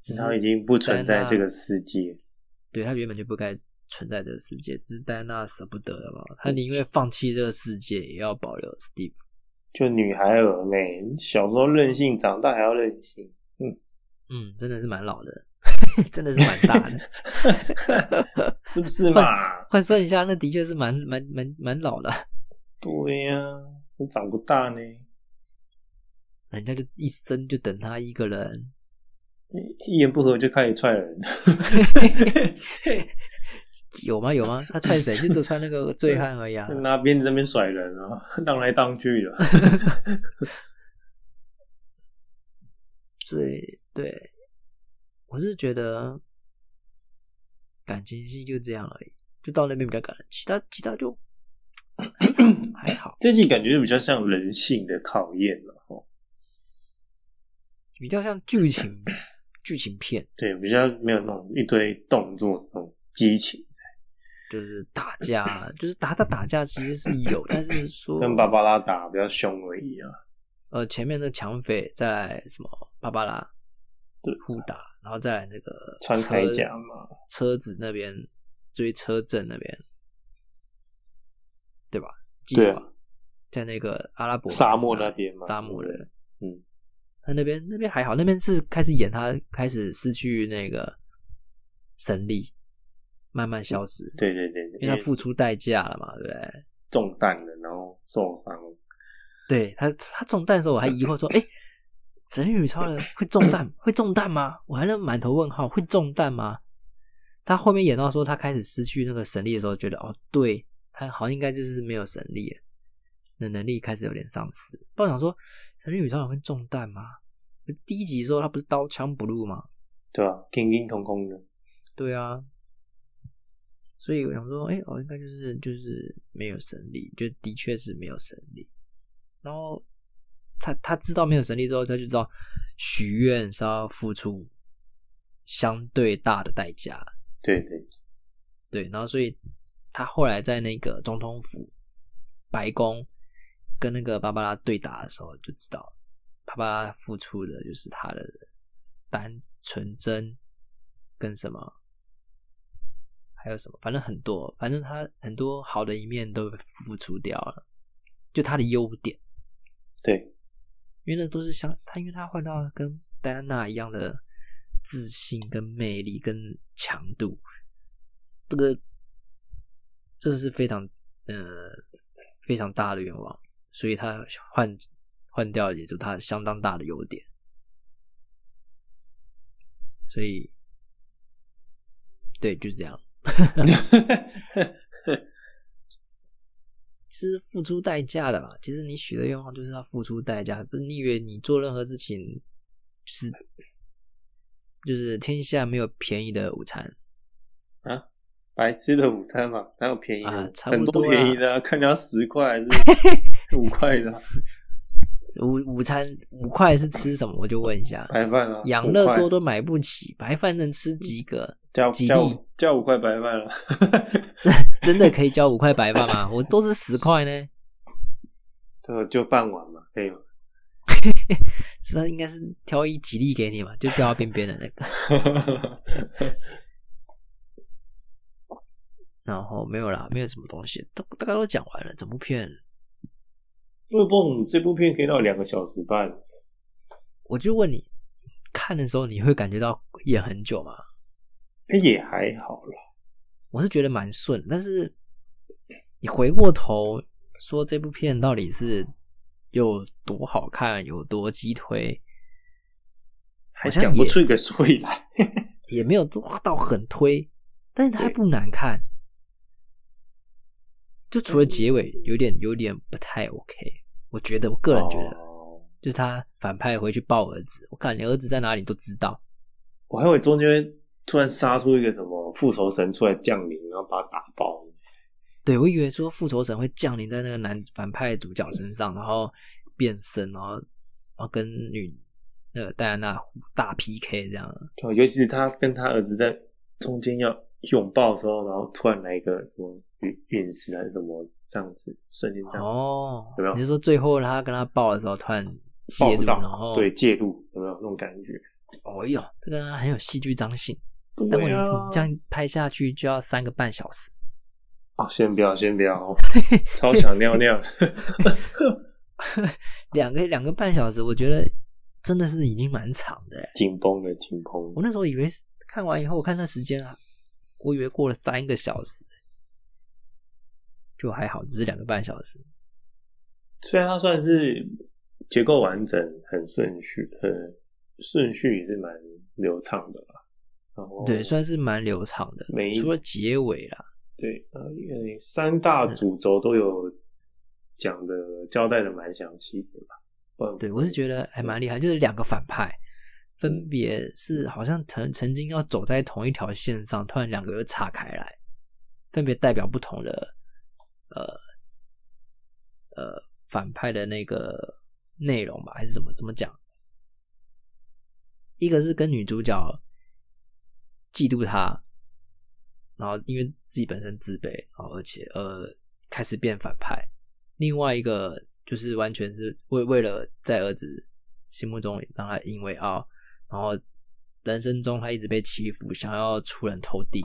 只是他已经不存在这个世界，对他原本就不该存在这个世界，只是戴安娜舍不得了嘛，他宁愿放弃这个世界，也要保留 Steve。就女孩儿妹，小时候任性，长大还要任性，嗯嗯，真的是蛮老的，真的是蛮大的。是不是嘛？换算一下，那的确是蛮蛮蛮蛮老的，对呀、都长不大呢，人家就一生就等他一个人。一言不合就开始踹人 有吗？有吗？他踹谁？就只踹那个醉汉而已啊。拿鞭子在那边甩人啊，荡来荡去的。对对，我是觉得感情戏就这样而已，就到那边比较感人，其他其他就 还好，最近感觉比较像人性的考验了哦，比较像剧情剧情片，对，比较没有那种一堆动作那种激情，就是打架，就是打打打架其实是有，但是说跟芭芭拉打比较凶而已啊。呃前面的抢匪，在什么芭芭拉对互打，然后再来那个穿铠车甲嘛，车子那边追车阵那边，对吧？记对啊？在那个阿拉伯沙漠那边嘛沙漠的，嗯，他那边那边还好，那边是开始演他开始失去那个神力，慢慢消失，对对对，因为他付出代价了嘛，对不对？中弹了，然后受伤，对他，他中弹的时候，我还疑惑说：“哎、神力女超人 会中弹？会中弹吗？”我还在满头问号，会中弹吗？他后面演到说他开始失去那个神力的时候，觉得哦，对他好像应该就是没有神力了，那能力开始有点丧失。不然想说，神力女超人会中弹吗？第一集的时候他不是刀枪不入吗？对啊？空空空空的，对啊，所以我想说，哎、哦，应该就是就是没有神力，就的确是没有神力。然后他他知道没有神力之后，他就知道许愿是要付出相对大的代价，对对，对。然后所以他后来在那个总统府白宫跟那个芭芭拉对打的时候，就知道芭芭拉付出的就是他的单纯真跟什么，还有什么，反正很多，反正他很多好的一面都付出掉了，就他的优点，对，因为那都是相他，因为他换到跟戴安娜一样的自信、跟魅力、跟强度，这个这是非常呃非常大的愿望，所以他换换掉也就他相当大的优点，所以对就是这样。其实付出代价的嘛，其实你许的愿望就是要付出代价，不是你以为你做任何事情就是就是天下没有便宜的午餐，啊，白吃的午餐嘛，哪有便宜的？啊差不很多便宜的、啊，看人家十块还是 五块的啊、午午餐五块是吃什么？我就问一下，白饭啊，养乐多都买不起，白饭能吃几个？叫叫几粒五叫五块白饭了、真的可以交五块白饭吗？我都是十块呢，就就半碗嘛，可以吗？是他应该是挑一几粒给你嘛，就掉到边边的那个。然后没有啦，没有什么东西，都大概都讲完了。整部片恶蹦这部片可以到两个小时半，我就问你，看的时候你会感觉到演很久吗？哎也还好啦。我是觉得蛮顺，但是你回过头说这部片到底是有多好看，有多鸡推，还好像也讲不出一个所以来。也没有到很推，但是它不难看，就除了结尾有点有点不太 OK，我觉得我个人觉得，哦就是他反派回去抱儿子，我看你儿子在哪里都知道。我还以为中间突然杀出一个什么复仇神出来降临，然后把他打爆。对我以为说复仇神会降临在那个男反派主角身上，然后变身，然后然后跟女那个戴安娜大 PK 这样。哦，尤其是他跟他儿子在中间要拥抱的时候，然后突然来一个什么陨陨石还是什么这样子，瞬间这样哦有没有，你是说最后他跟他抱的时候突然介入，然后对介入有没有那种感觉？哦哟，这个很有戏剧张性。但问对题是，啊，这样拍下去就要三个半小时。哦，先不要，先不要，超想尿尿。两个两个半小时，我觉得真的是已经蛮长的。紧绷的紧绷我，那时候以为是看完以后，我看那时间啊，我以为过了三个小时，就还好，只是两个半小时。虽然它算是结构完整、很顺序、很顺序也是蛮流畅的啦。然后对，算是蛮流畅的每，除了结尾啦。对，呃，三大主轴都有讲的交代的蛮详细的吧。对我是觉得还蛮厉害，就是两个反派，分别是好像曾曾经要走在同一条线上，突然两个又岔开来，分别代表不同的呃呃反派的那个内容吧，还是怎么怎么讲？一个是跟女主角嫉妒他，然后因为自己本身自卑，然后而且呃开始变反派；另外一个就是完全是为为了在儿子心目中让他引为傲，然后人生中他一直被欺负，想要出人头地，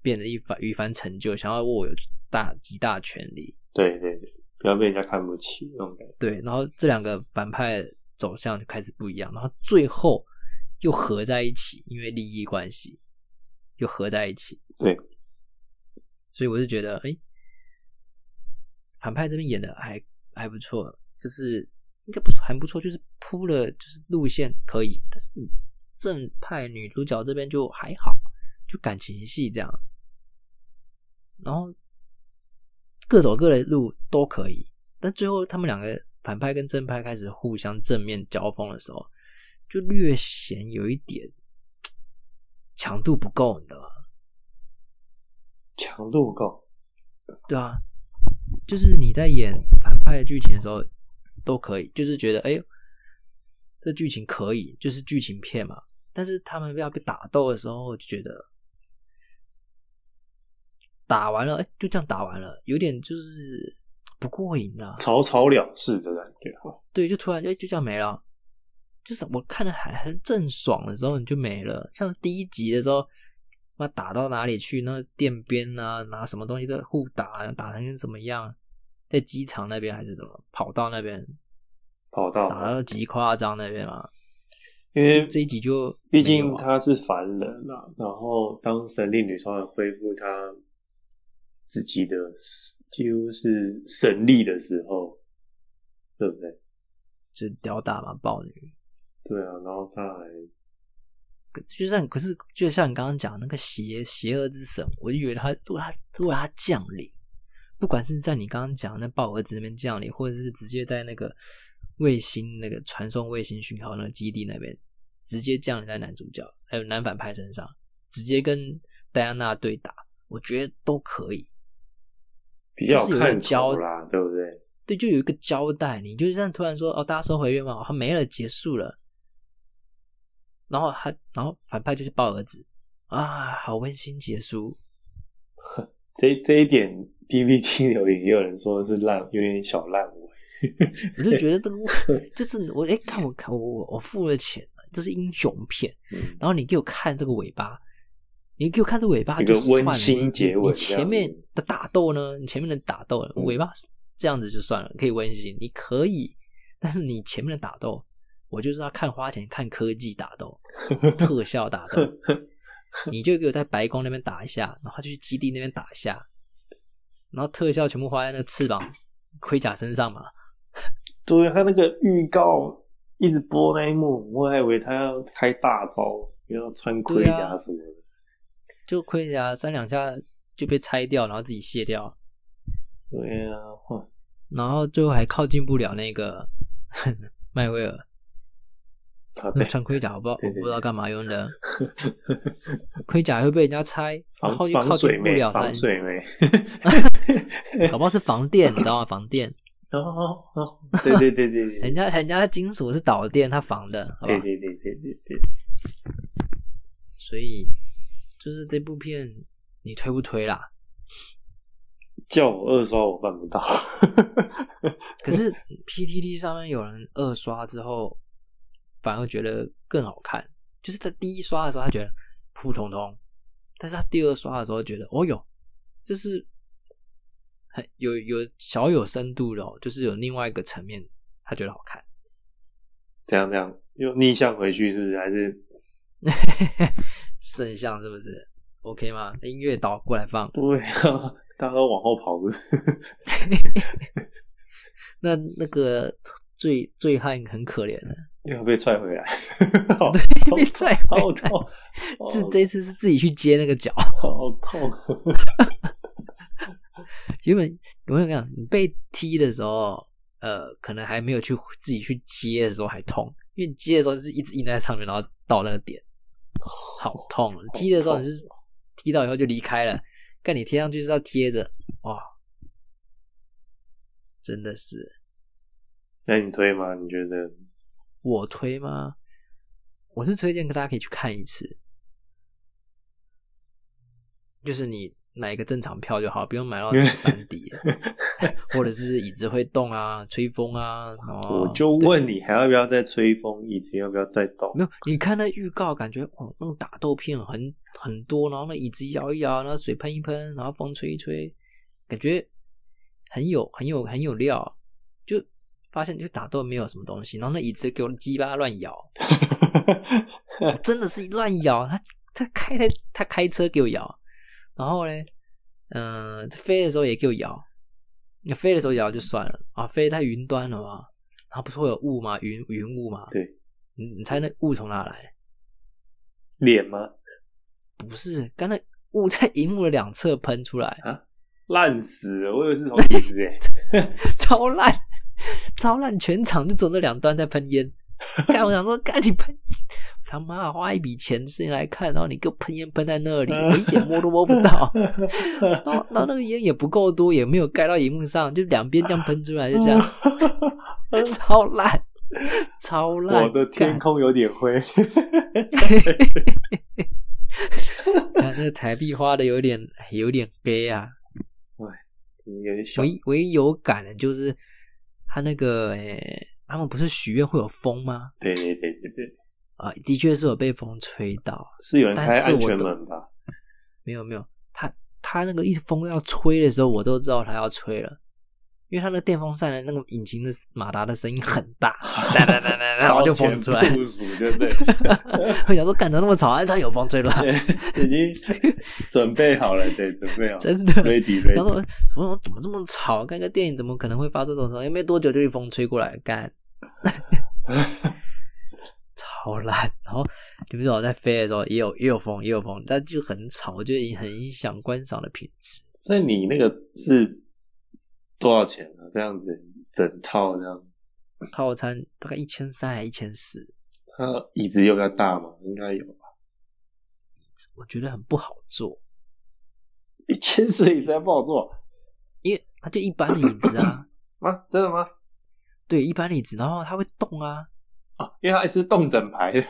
变得一番一番成就，想要握有大极大权力。对对对，不要被人家看不起那种感觉。对，然后这两个反派走向就开始不一样，然后最后又合在一起，因为利益关系又合在一起。对，所以我是觉得，哎，反派这边演的还还不错，就是应该不是，还不错，就是铺了就是路线可以，但是正派女主角这边就还好，就感情戏这样，然后各走各的路都可以，但最后他们两个反派跟正派开始互相正面交锋的时候，就略显有一点强度不够，你知道吗？强度不够，对啊，就是你在演反派剧情的时候都可以，就是觉得哎呦，这剧情可以，就是剧情片嘛。但是他们要被打斗的时候，就觉得打完了，哎，就这样打完了，有点就是不过瘾啊。草草了事的感觉哈。对，就突然哎就这样没了。就是我看的还很正爽的时候，你就没了。像第一集的时候，那打到哪里去？那店边啊，拿什么东西都互打，打成什么样？在机场那边还是怎么？跑道那边跑道打到极夸张那边嘛？因为这一集就毕竟他是凡人啦，然后当神力女超人恢复他自己的几乎是神力的时候，对不对？就吊打嘛，暴女。对啊，然后他还就像可是就像你刚刚讲那个邪邪恶之神，我就以为他如果他如果他降临，不管是在你刚刚讲的那豹儿子那边降临，或者是直接在那个卫星那个传送卫星讯号那个基地那边直接降临在男主角还有男反派身上，直接跟戴安娜对打，我觉得都可以。比较就是交头啦，对不对？对，就有一个交代，你就这样突然说哦，大家收回愿望，他没了，结束了。然后他，然后反派就是抱儿子啊，好温馨结束。这这一点 PPT 留言也有人说是烂，有点小烂尾。我就觉得这个 就是我哎，看我看我我我付了钱，这是英雄片，嗯，然后你给我看这个尾巴，你给我看这尾巴就算了温馨结尾你前面的打斗呢？你前面的打斗嗯尾巴这样子就算了，可以温馨，你可以，但是你前面的打斗，我就是要看花钱看科技打斗，特效打斗，你就给我在白宫那边打一下，然后就去基地那边打一下，然后特效全部花在那个翅膀盔甲身上嘛。对他那个预告一直播那一幕，我还以为他要开大招，要穿盔甲什么的。就盔甲三两下就被拆掉，然后自己卸掉。对啊，哇然后最后还靠近不了那个 麦威尔，啊那，穿盔甲，好不知道对对我不知道干嘛用的，盔甲会被人家拆，然防后又靠防水不了，防水妹。搞不好是防电，你知道吗？防电，哦哦哦，对对对对对，人家人家金属是导电，它防的，好吧对？对对对对对，所以就是这部片你推不推啦？叫我二刷我办不到。可是 PTT 上面有人二刷之后，反而觉得更好看。就是他第一刷的时候，他觉得普普通通，但是他第二刷的时候觉得，哦哟，这是很有有小有深度的哦，就是有另外一个层面，他觉得好看。这样这样，又逆向回去是不是？还是 圣像是不是？OK 吗？音乐导过来放，对啊？大家都往后跑是不是？那那个醉醉汉很可怜的，又要被踹回来，对被踹回好痛，，是这次是自己去接那个脚。好痛。原本我跟你讲，你被踢的时候，呃，可能还没有去自己去接的时候还痛，因为你接的时候是一直印在上面，然后到那个点，好痛。踢的时候你是踢到以后就离开了，但你贴上去是要贴着，哇，真的是那你推吗？你觉得？我推吗？我是推荐大家可以去看一次，就是你买一个正常票就好，不用买到三 D，或者是椅子会动啊、吹风啊。哦、我就问你，还要不要再吹风？椅子要不要再动？没有，你看那预告，感觉哦，那种打斗片很很多，然后那椅子摇一摇，然后水喷一喷，然后风吹一吹，感觉很有很有很有料。就发现就打斗没有什么东西，然后那椅子给我鸡巴乱摇，真的是乱摇。他他开他他开车给我摇，然后呢，嗯、飞的时候也给我摇。那飞的时候摇就算了啊，飞在云端了嘛，然后不是会有雾吗？云云雾嘛，对，你你猜那雾从哪来？脸吗？不是，刚才雾在荧幕的两侧喷出来啊，烂死了！我以为是从椅子哎。超烂，超烂，全场就走那两端在喷烟。干，我想说，干你喷，他妈花一笔钱进来看，然后你给我喷烟喷在那里，我一点摸都摸不到。然后，然后那个烟也不够多，也没有盖到荧幕上，就两边这样喷出来，就这样，超烂，超烂。我的天空有点灰。看那个台币花的有点有点黑啊。有点小唯一唯一有感的就是他那个诶、他们不是许愿会有风吗？对对对对对，啊，的确是有被风吹到，是有人开安全门吧？没有没有，他他那个一风要吹的时候，我都知道他要吹了，因为它那个电风扇的那个引擎的马达的声音很大，哒哒哒哒哒，我就风出来。超前部署，对不对？我想说，干得那么吵，哎，他有风吹了，对已经准备好了，对，准备好了，真的。ready 然后。我说怎么这么吵？看个电影怎么可能会发出这种声音？没多久就一风吹过来，干，超烂。然后你们知道在飞的时候也有也有风也有风，但就很吵，我觉得很影响观赏的品质。所以你那个是多少钱啊？这样子整套这样，套餐大概一千三还一千四，它椅子有比较大吗？应该有吧。我觉得很不好坐，一千四椅子还不好坐因为它就一般的椅子啊，啊？真的吗？对，一般的椅子，然后它会动啊，啊，因为它还是动整排的。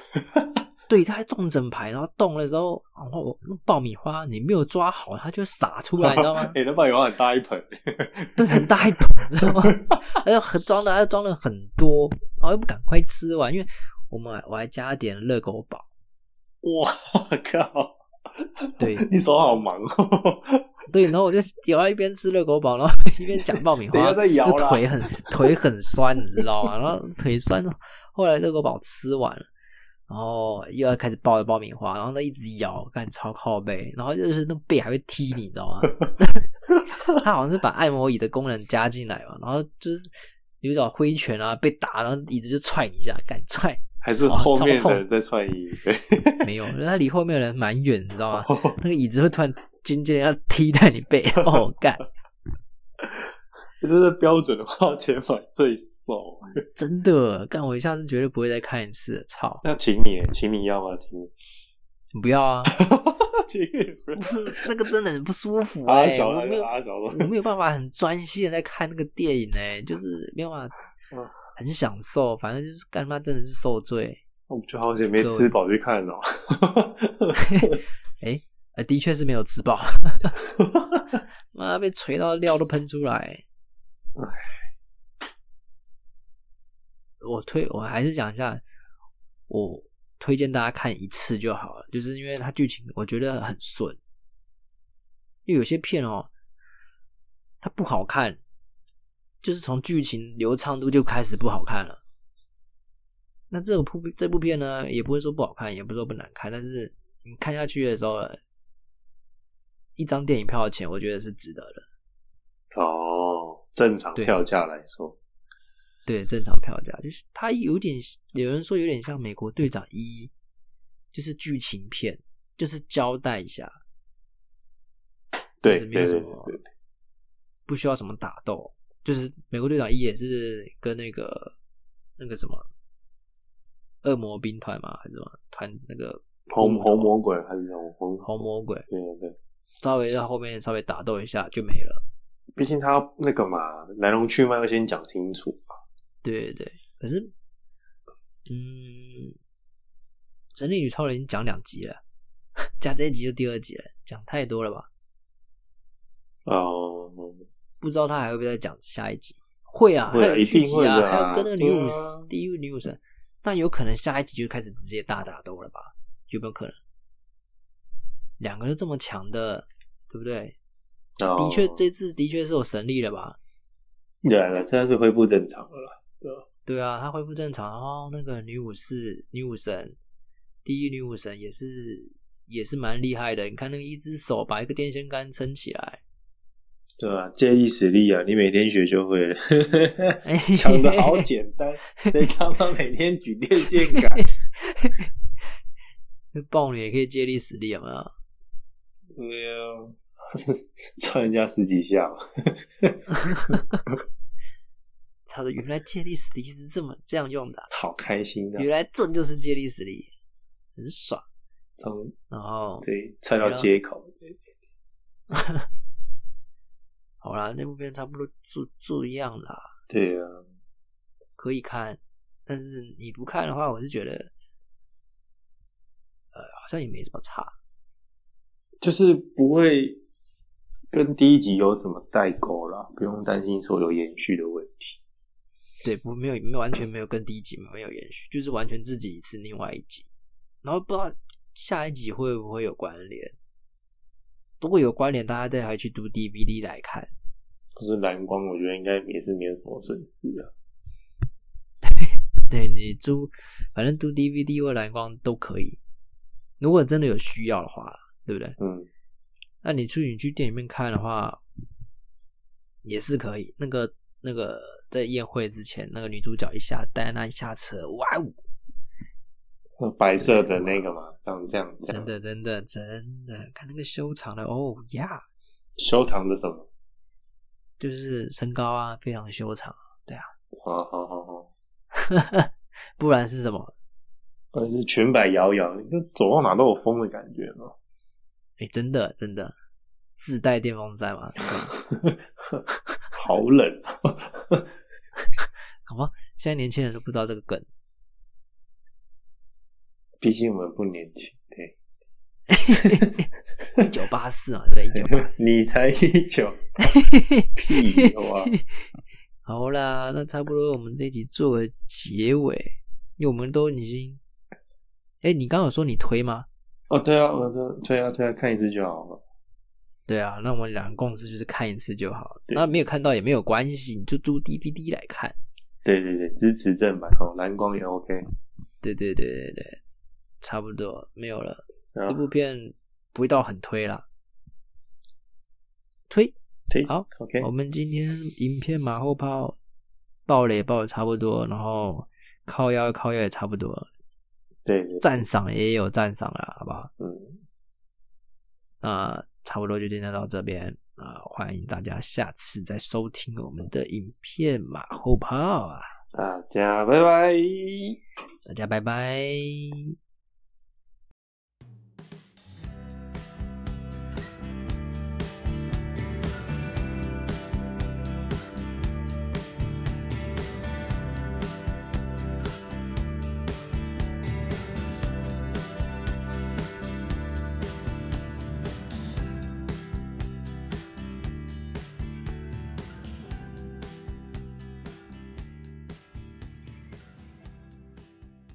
对，它还动整排，然后动的时候，然后那爆米花你没有抓好，它就会洒出来，你知道吗？哎、那爆米花很大一盆，对，很大一桶，你知道吗？还有很装的，还装了很多，然后又不赶快吃完，因为我们我还加点热狗堡，哇靠！对你手好忙哦。对，然后我就咬一边吃热狗堡，然后一边讲爆米花，腿很腿很酸，你知道吗？然后腿酸，后来热狗堡吃完了。然后又要开始抱着爆米花，然后他一直摇，干超靠背，然后就是那背还会踢你，你知道吗？他好像是把按摩椅的功能加进来嘛，然后就是有种挥拳啊，被打，然后椅子就踹你一下，敢踹还是后面的人在踹你？对，没有，因为他离后面的人蛮远，你知道吗？那个椅子会突然尖尖的要踢在你背，哦干，这是标准的花钱买罪受。真的，干我一下次绝对不会再看一次。操，那请你，请你要吗？请你，你不要啊！请你不不是那个真的很不舒服阿哎、我没有办法很专心的在看那个电影哎、就是没有办法嗯很享受，反正就是干妈真的是受罪。我就好久没吃饱去看哦。哎、呃，的确是没有吃饱，妈被锤到料都喷出来。我推我还是讲一下，我推荐大家看一次就好了，就是因为它剧情我觉得很顺，因为有些片哦，它不好看，就是从剧情流畅度就开始不好看了。那这部这部片呢，也不会说不好看，也不是说不难看，但是你看下去的时候，一张电影票的钱，我觉得是值得的。哦，正常票价来说，对，正常票价就是它有点，有人说有点像美国队长一，就是剧情片，就是交代一下，对就是没有什么不需要什么打斗，就是美国队长一也是跟那个那个什么恶魔兵团嘛，还是什么团那个红红魔鬼还是什么红红魔鬼，对对对，稍微在后面稍微打斗一下就没了。毕竟他那个嘛，来龙去脉要先讲清楚嘛。对对对，可是，嗯，神力女超人已经讲两集了，加这一集就第二集了，讲太多了吧？哦，不知道他还会不会再讲下一集？会啊，会啊还有续集一定会啊还有跟那个女武神啊第一位女武神，那有可能下一集就开始直接大打斗了吧？有没有可能？两个人这么强的，对不对？哦的确，这次的确是有神力了吧？对了，现在是恢复正常了啦。对啊，他恢复正常，然后那个女武士、女武神，第一女武神也是也是蛮厉害的。你看那个一只手把一个电线杆撑起来，对啊，借力使力啊，你每天学就会了。想的好简单，谁他妈每天举电线杆？暴女也可以借力使力，有没有？对啊，踹人家十几下嘛。他说：“原来借力使力是这么这样用的啊、好开心的、原来这就是借力使力，很爽。从”然后对踹到街口，好啦，那部片差不多就这样啦，对啊，可以看。但是你不看的话，我是觉得，呃，好像也没什么差。就是不会跟第一集有什么代沟啦，不用担心说有延续的问题。对，不没有没有完全没有跟第一集没有延续，就是完全自己是另外一集，然后不知道下一集会不会有关联。如果有关联，大家再还去读 DVD 来看。可是蓝光，我觉得应该也是没有什么损失的。对你租，反正读 DVD 或蓝光都可以。如果真的有需要的话，对不对？嗯，那你去你去店里面看的话，也是可以。那个那个在宴会之前，那个女主角一下戴安娜一下车，哇哦，那白色的那个嘛，像这样这样真的真的真的，看那个修长的哦呀，修长的什么？就是身高啊，非常修长，好好好好，不然是什么？呃，是裙摆摇摇，你就走到哪都有风的感觉嘛。哎、真的真的自带电风扇嘛？好冷，好吧，现在年轻人都不知道这个梗。毕竟我们不年轻。对，一九八四嘛，对？一九八四。你才一九，屁话。好啦，那差不多我们这一集做个结尾，因为我们都已经，哎、你刚刚有说你推吗？哦，对啊，我说对啊，推啊，看一次就好了。对啊，那我们两个共识就是看一次就好，那没有看到也没有关系，你就租 DVD 来看。对对对，支持正版哦，蓝光也 OK。对对对对对，差不多没有了。啊这部片不会到很推啦，推。推，好，OK，我们今天影片马后炮爆雷爆的差不多，然后靠腰靠腰也差不多了，对对，赞赏也有赞赏了，好不好？嗯，那差不多就今天到这边，啊，欢迎大家下次再收听我们的影片马后炮啊！大家拜拜。大家拜拜。